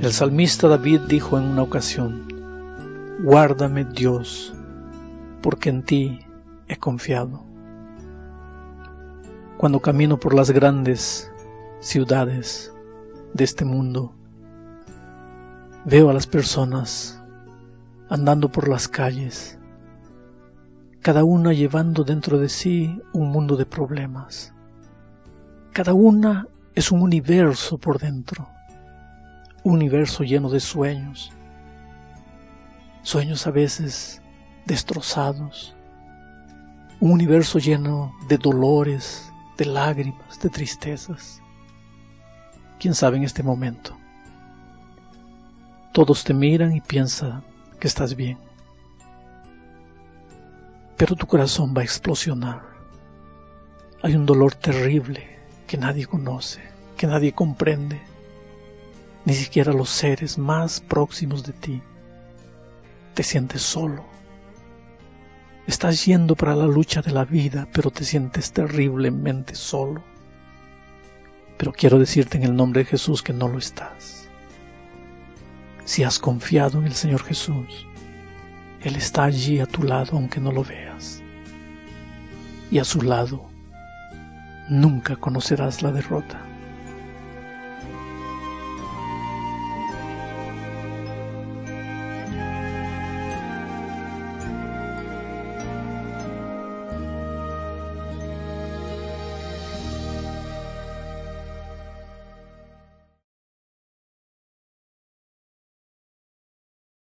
El salmista David dijo en una ocasión, Guárdame Dios, porque en ti he confiado. Cuando camino por las grandes ciudades de este mundo, veo a las personas andando por las calles, cada una llevando dentro de sí un mundo de problemas. Cada una es un universo por dentro, universo lleno de sueños, sueños a veces destrozados, un universo lleno de dolores, de lágrimas, de tristezas. ¿Quién sabe en este momento? Todos te miran y piensan que estás bien, pero tu corazón va a explosionar. Hay un dolor terrible que nadie conoce, que nadie comprende, ni siquiera los seres más próximos de ti. Te sientes solo. Estás yendo para la lucha de la vida, pero te sientes terriblemente solo. Pero quiero decirte en el nombre de Jesús que no lo estás. Si has confiado en el Señor Jesús, Él está allí a tu lado aunque no lo veas. Y a su lado nunca conocerás la derrota.